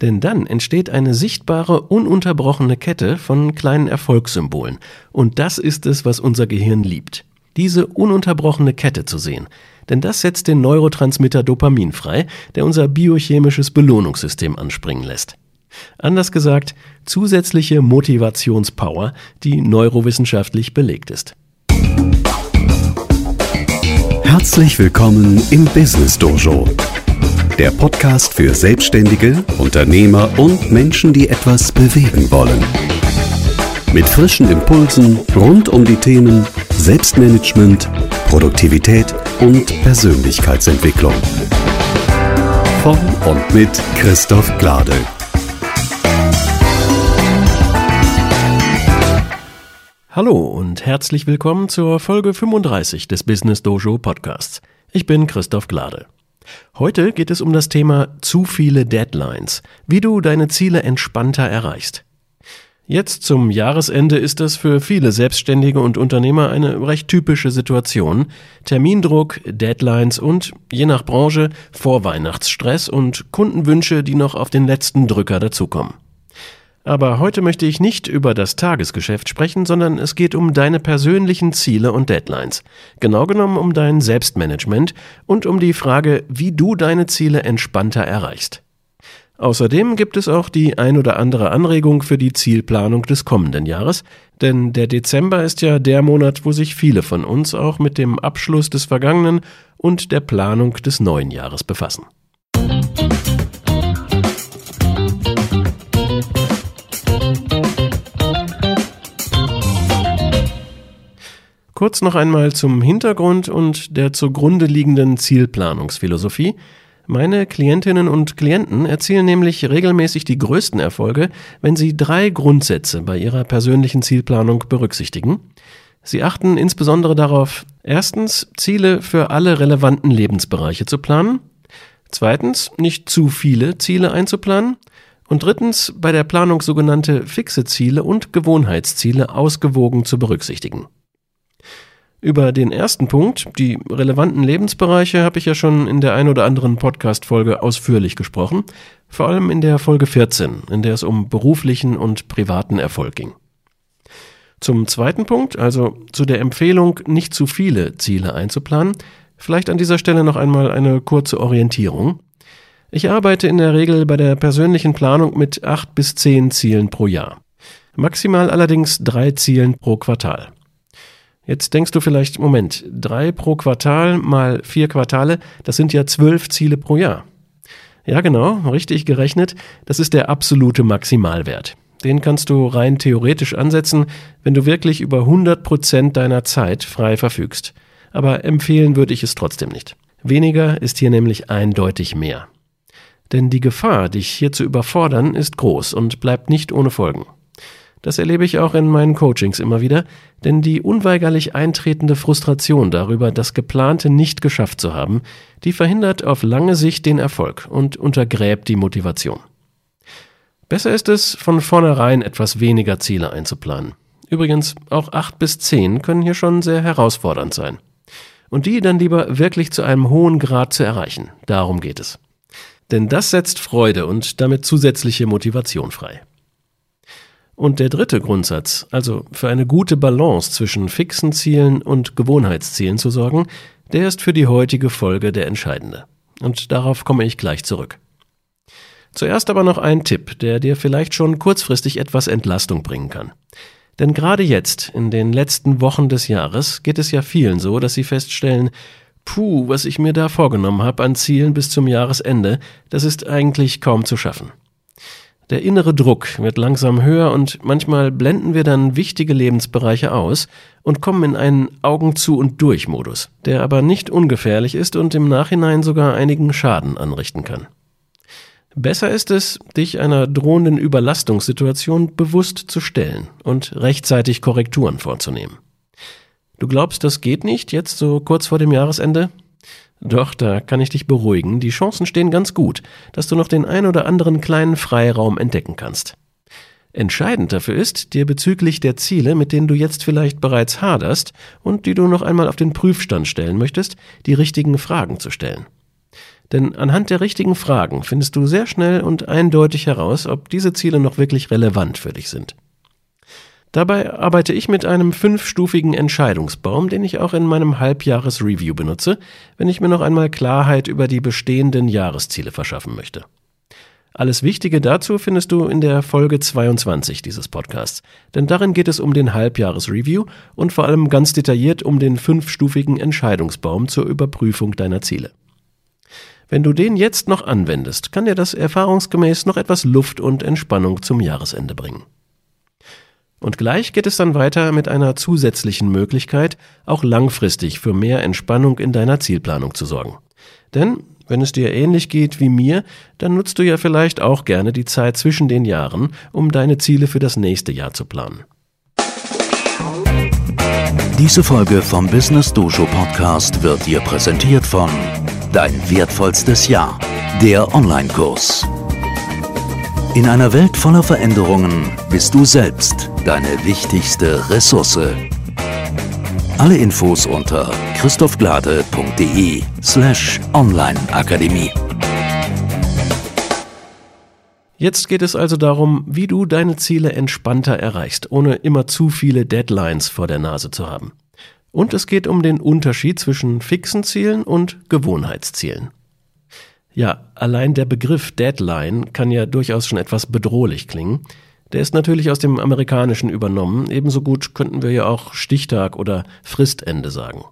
Denn dann entsteht eine sichtbare, ununterbrochene Kette von kleinen Erfolgssymbolen. Und das ist es, was unser Gehirn liebt. Diese ununterbrochene Kette zu sehen. Denn das setzt den Neurotransmitter Dopamin frei, der unser biochemisches Belohnungssystem anspringen lässt. Anders gesagt, zusätzliche Motivationspower, die neurowissenschaftlich belegt ist. Herzlich willkommen im Business Dojo der Podcast für Selbstständige, Unternehmer und Menschen, die etwas bewegen wollen. Mit frischen Impulsen rund um die Themen Selbstmanagement, Produktivität und Persönlichkeitsentwicklung. Von und mit Christoph Glade. Hallo und herzlich willkommen zur Folge 35 des Business Dojo Podcasts. Ich bin Christoph Glade. Heute geht es um das Thema zu viele Deadlines, wie du deine Ziele entspannter erreichst. Jetzt zum Jahresende ist das für viele Selbstständige und Unternehmer eine recht typische Situation. Termindruck, Deadlines und, je nach Branche, Vorweihnachtsstress und Kundenwünsche, die noch auf den letzten Drücker dazukommen. Aber heute möchte ich nicht über das Tagesgeschäft sprechen, sondern es geht um deine persönlichen Ziele und Deadlines. Genau genommen um dein Selbstmanagement und um die Frage, wie du deine Ziele entspannter erreichst. Außerdem gibt es auch die ein oder andere Anregung für die Zielplanung des kommenden Jahres, denn der Dezember ist ja der Monat, wo sich viele von uns auch mit dem Abschluss des vergangenen und der Planung des neuen Jahres befassen. Kurz noch einmal zum Hintergrund und der zugrunde liegenden Zielplanungsphilosophie. Meine Klientinnen und Klienten erzielen nämlich regelmäßig die größten Erfolge, wenn sie drei Grundsätze bei ihrer persönlichen Zielplanung berücksichtigen. Sie achten insbesondere darauf, erstens Ziele für alle relevanten Lebensbereiche zu planen, zweitens nicht zu viele Ziele einzuplanen und drittens bei der Planung sogenannte fixe Ziele und Gewohnheitsziele ausgewogen zu berücksichtigen. Über den ersten Punkt, die relevanten Lebensbereiche, habe ich ja schon in der ein oder anderen Podcast-Folge ausführlich gesprochen, vor allem in der Folge 14, in der es um beruflichen und privaten Erfolg ging. Zum zweiten Punkt, also zu der Empfehlung, nicht zu viele Ziele einzuplanen, vielleicht an dieser Stelle noch einmal eine kurze Orientierung. Ich arbeite in der Regel bei der persönlichen Planung mit acht bis zehn Zielen pro Jahr. Maximal allerdings drei Zielen pro Quartal. Jetzt denkst du vielleicht, Moment, drei pro Quartal mal vier Quartale, das sind ja zwölf Ziele pro Jahr. Ja, genau, richtig gerechnet, das ist der absolute Maximalwert. Den kannst du rein theoretisch ansetzen, wenn du wirklich über 100 Prozent deiner Zeit frei verfügst. Aber empfehlen würde ich es trotzdem nicht. Weniger ist hier nämlich eindeutig mehr. Denn die Gefahr, dich hier zu überfordern, ist groß und bleibt nicht ohne Folgen. Das erlebe ich auch in meinen Coachings immer wieder, denn die unweigerlich eintretende Frustration darüber, das Geplante nicht geschafft zu haben, die verhindert auf lange Sicht den Erfolg und untergräbt die Motivation. Besser ist es, von vornherein etwas weniger Ziele einzuplanen. Übrigens, auch acht bis zehn können hier schon sehr herausfordernd sein. Und die dann lieber wirklich zu einem hohen Grad zu erreichen. Darum geht es. Denn das setzt Freude und damit zusätzliche Motivation frei. Und der dritte Grundsatz, also für eine gute Balance zwischen fixen Zielen und Gewohnheitszielen zu sorgen, der ist für die heutige Folge der entscheidende. Und darauf komme ich gleich zurück. Zuerst aber noch ein Tipp, der dir vielleicht schon kurzfristig etwas Entlastung bringen kann. Denn gerade jetzt, in den letzten Wochen des Jahres, geht es ja vielen so, dass sie feststellen, puh, was ich mir da vorgenommen habe an Zielen bis zum Jahresende, das ist eigentlich kaum zu schaffen. Der innere Druck wird langsam höher und manchmal blenden wir dann wichtige Lebensbereiche aus und kommen in einen Augen zu und durch Modus, der aber nicht ungefährlich ist und im Nachhinein sogar einigen Schaden anrichten kann. Besser ist es, dich einer drohenden Überlastungssituation bewusst zu stellen und rechtzeitig Korrekturen vorzunehmen. Du glaubst, das geht nicht jetzt so kurz vor dem Jahresende? Doch, da kann ich dich beruhigen, die Chancen stehen ganz gut, dass du noch den ein oder anderen kleinen Freiraum entdecken kannst. Entscheidend dafür ist, dir bezüglich der Ziele, mit denen du jetzt vielleicht bereits haderst und die du noch einmal auf den Prüfstand stellen möchtest, die richtigen Fragen zu stellen. Denn anhand der richtigen Fragen findest du sehr schnell und eindeutig heraus, ob diese Ziele noch wirklich relevant für dich sind. Dabei arbeite ich mit einem fünfstufigen Entscheidungsbaum, den ich auch in meinem Halbjahresreview benutze, wenn ich mir noch einmal Klarheit über die bestehenden Jahresziele verschaffen möchte. Alles Wichtige dazu findest du in der Folge 22 dieses Podcasts, denn darin geht es um den Halbjahresreview und vor allem ganz detailliert um den fünfstufigen Entscheidungsbaum zur Überprüfung deiner Ziele. Wenn du den jetzt noch anwendest, kann dir das erfahrungsgemäß noch etwas Luft und Entspannung zum Jahresende bringen. Und gleich geht es dann weiter mit einer zusätzlichen Möglichkeit, auch langfristig für mehr Entspannung in deiner Zielplanung zu sorgen. Denn wenn es dir ähnlich geht wie mir, dann nutzt du ja vielleicht auch gerne die Zeit zwischen den Jahren, um deine Ziele für das nächste Jahr zu planen. Diese Folge vom Business Dojo Podcast wird dir präsentiert von Dein wertvollstes Jahr, der Online-Kurs. In einer Welt voller Veränderungen bist du selbst deine wichtigste Ressource. Alle Infos unter christophglade.de slash onlineakademie. Jetzt geht es also darum, wie du deine Ziele entspannter erreichst, ohne immer zu viele Deadlines vor der Nase zu haben. Und es geht um den Unterschied zwischen fixen Zielen und Gewohnheitszielen. Ja, allein der Begriff Deadline kann ja durchaus schon etwas bedrohlich klingen. Der ist natürlich aus dem Amerikanischen übernommen, ebenso gut könnten wir ja auch Stichtag oder Fristende sagen.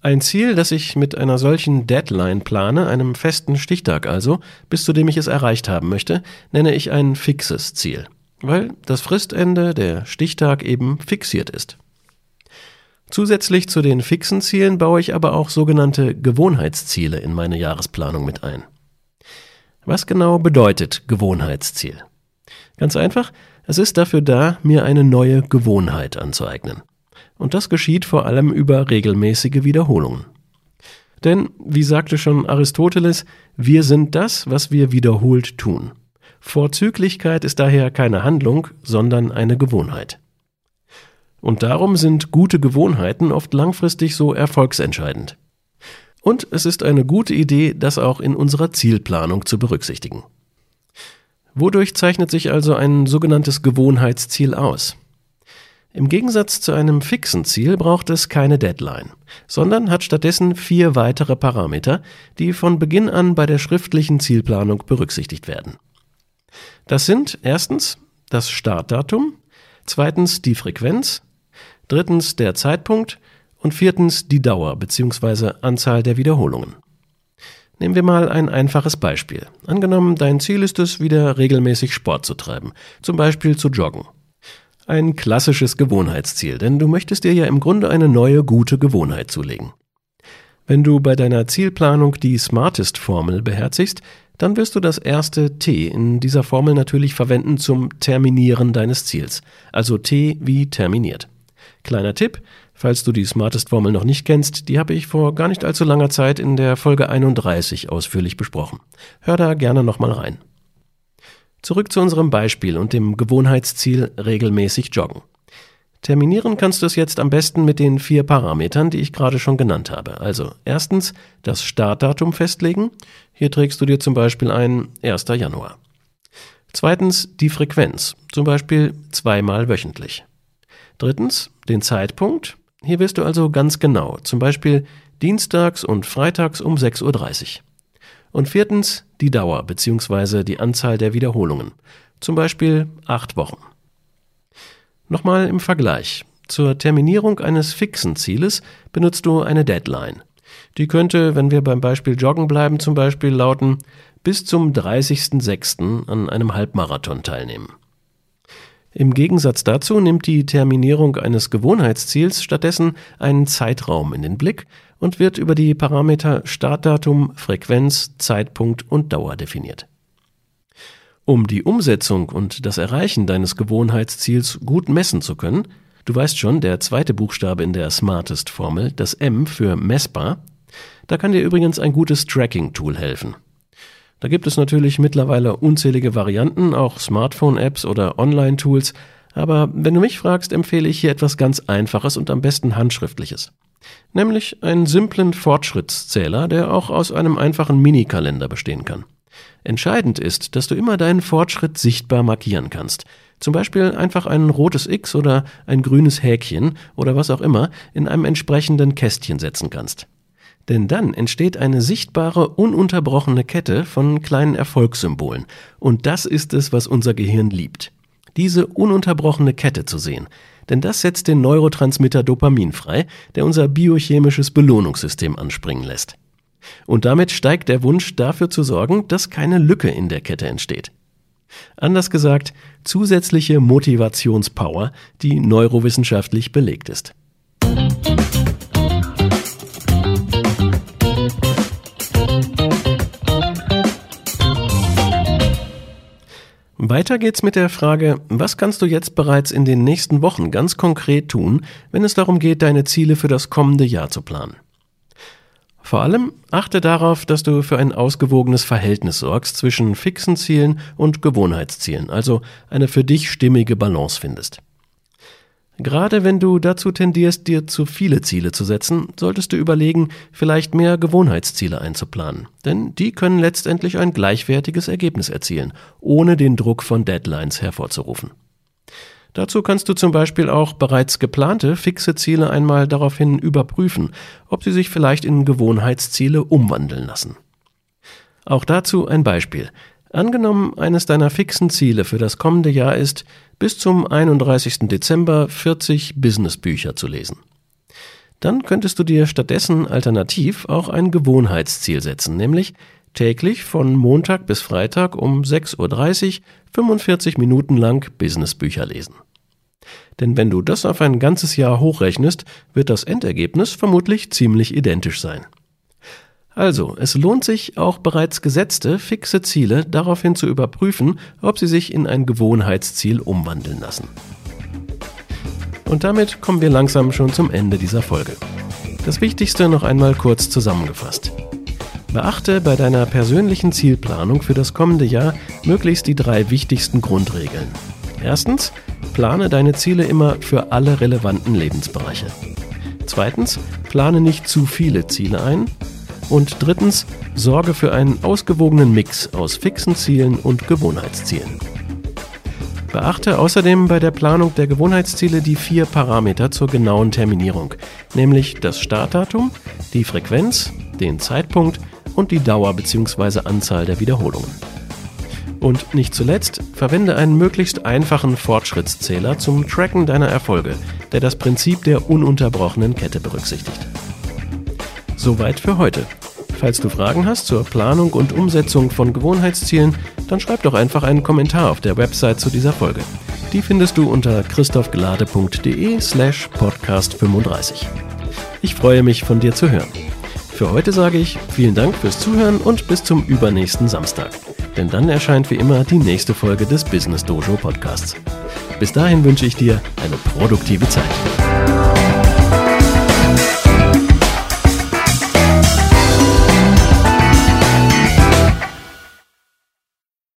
Ein Ziel, das ich mit einer solchen Deadline plane, einem festen Stichtag also, bis zu dem ich es erreicht haben möchte, nenne ich ein fixes Ziel, weil das Fristende, der Stichtag eben fixiert ist. Zusätzlich zu den fixen Zielen baue ich aber auch sogenannte Gewohnheitsziele in meine Jahresplanung mit ein. Was genau bedeutet Gewohnheitsziel? Ganz einfach, es ist dafür da, mir eine neue Gewohnheit anzueignen. Und das geschieht vor allem über regelmäßige Wiederholungen. Denn, wie sagte schon Aristoteles, wir sind das, was wir wiederholt tun. Vorzüglichkeit ist daher keine Handlung, sondern eine Gewohnheit. Und darum sind gute Gewohnheiten oft langfristig so erfolgsentscheidend. Und es ist eine gute Idee, das auch in unserer Zielplanung zu berücksichtigen. Wodurch zeichnet sich also ein sogenanntes Gewohnheitsziel aus? Im Gegensatz zu einem fixen Ziel braucht es keine Deadline, sondern hat stattdessen vier weitere Parameter, die von Beginn an bei der schriftlichen Zielplanung berücksichtigt werden. Das sind erstens das Startdatum, zweitens die Frequenz, drittens der Zeitpunkt und viertens die Dauer bzw. Anzahl der Wiederholungen. Nehmen wir mal ein einfaches Beispiel. Angenommen, dein Ziel ist es, wieder regelmäßig Sport zu treiben, zum Beispiel zu joggen. Ein klassisches Gewohnheitsziel, denn du möchtest dir ja im Grunde eine neue gute Gewohnheit zulegen. Wenn du bei deiner Zielplanung die Smartest-Formel beherzigst, dann wirst du das erste T in dieser Formel natürlich verwenden zum Terminieren deines Ziels, also T wie terminiert. Kleiner Tipp, falls du die Smartest-Formel noch nicht kennst, die habe ich vor gar nicht allzu langer Zeit in der Folge 31 ausführlich besprochen. Hör da gerne nochmal rein. Zurück zu unserem Beispiel und dem Gewohnheitsziel regelmäßig joggen. Terminieren kannst du es jetzt am besten mit den vier Parametern, die ich gerade schon genannt habe. Also erstens das Startdatum festlegen. Hier trägst du dir zum Beispiel ein 1. Januar. Zweitens die Frequenz, zum Beispiel zweimal wöchentlich. Drittens den Zeitpunkt. Hier wirst du also ganz genau, zum Beispiel dienstags und freitags um 6.30 Uhr. Und viertens die Dauer bzw. die Anzahl der Wiederholungen, zum Beispiel acht Wochen. Nochmal im Vergleich. Zur Terminierung eines fixen Zieles benutzt du eine Deadline. Die könnte, wenn wir beim Beispiel Joggen bleiben, zum Beispiel lauten, bis zum 30.06. an einem Halbmarathon teilnehmen. Im Gegensatz dazu nimmt die Terminierung eines Gewohnheitsziels stattdessen einen Zeitraum in den Blick und wird über die Parameter Startdatum, Frequenz, Zeitpunkt und Dauer definiert. Um die Umsetzung und das Erreichen deines Gewohnheitsziels gut messen zu können, du weißt schon, der zweite Buchstabe in der Smartest-Formel, das M für messbar, da kann dir übrigens ein gutes Tracking-Tool helfen. Da gibt es natürlich mittlerweile unzählige Varianten, auch Smartphone-Apps oder Online-Tools, Aber wenn du mich fragst, empfehle ich hier etwas ganz Einfaches und am besten Handschriftliches. Nämlich einen simplen Fortschrittszähler, der auch aus einem einfachen Minikalender bestehen kann. Entscheidend ist, dass du immer deinen Fortschritt sichtbar markieren kannst. Zum Beispiel einfach ein rotes X oder ein grünes Häkchen oder was auch immer in einem entsprechenden Kästchen setzen kannst. Denn dann entsteht eine sichtbare, ununterbrochene Kette von kleinen Erfolgssymbolen. Und das ist es, was unser Gehirn liebt. Diese ununterbrochene Kette zu sehen. Denn das setzt den Neurotransmitter Dopamin frei, der unser biochemisches Belohnungssystem anspringen lässt. Und damit steigt der Wunsch dafür zu sorgen, dass keine Lücke in der Kette entsteht. Anders gesagt, zusätzliche Motivationspower, die neurowissenschaftlich belegt ist. Weiter geht's mit der Frage, was kannst du jetzt bereits in den nächsten Wochen ganz konkret tun, wenn es darum geht, deine Ziele für das kommende Jahr zu planen? Vor allem achte darauf, dass du für ein ausgewogenes Verhältnis sorgst zwischen fixen Zielen und Gewohnheitszielen, also eine für dich stimmige Balance findest. Gerade wenn du dazu tendierst, dir zu viele Ziele zu setzen, solltest du überlegen, vielleicht mehr Gewohnheitsziele einzuplanen. Denn die können letztendlich ein gleichwertiges Ergebnis erzielen, ohne den Druck von Deadlines hervorzurufen. Dazu kannst du zum Beispiel auch bereits geplante fixe Ziele einmal daraufhin überprüfen, ob sie sich vielleicht in Gewohnheitsziele umwandeln lassen. Auch dazu ein Beispiel. Angenommen, eines deiner fixen Ziele für das kommende Jahr ist, bis zum 31. Dezember 40 Businessbücher zu lesen. Dann könntest du dir stattdessen alternativ auch ein Gewohnheitsziel setzen, nämlich täglich von Montag bis Freitag um 6.30 Uhr 45 Minuten lang Businessbücher lesen. Denn wenn du das auf ein ganzes Jahr hochrechnest, wird das Endergebnis vermutlich ziemlich identisch sein. Also, es lohnt sich, auch bereits gesetzte, fixe Ziele daraufhin zu überprüfen, ob sie sich in ein Gewohnheitsziel umwandeln lassen. Und damit kommen wir langsam schon zum Ende dieser Folge. Das Wichtigste noch einmal kurz zusammengefasst. Beachte bei deiner persönlichen Zielplanung für das kommende Jahr möglichst die drei wichtigsten Grundregeln. Erstens, plane deine Ziele immer für alle relevanten Lebensbereiche. Zweitens, plane nicht zu viele Ziele ein. Und drittens, sorge für einen ausgewogenen Mix aus fixen Zielen und Gewohnheitszielen. Beachte außerdem bei der Planung der Gewohnheitsziele die vier Parameter zur genauen Terminierung, nämlich das Startdatum, die Frequenz, den Zeitpunkt und die Dauer bzw. Anzahl der Wiederholungen. Und nicht zuletzt, verwende einen möglichst einfachen Fortschrittszähler zum Tracken deiner Erfolge, der das Prinzip der ununterbrochenen Kette berücksichtigt. Soweit für heute. Falls du Fragen hast zur Planung und Umsetzung von Gewohnheitszielen, dann schreib doch einfach einen Kommentar auf der Website zu dieser Folge. Die findest du unter christophgelade.de slash podcast 35. Ich freue mich, von dir zu hören. Für heute sage ich vielen Dank fürs Zuhören und bis zum übernächsten Samstag. Denn dann erscheint wie immer die nächste Folge des Business Dojo Podcasts. Bis dahin wünsche ich dir eine produktive Zeit.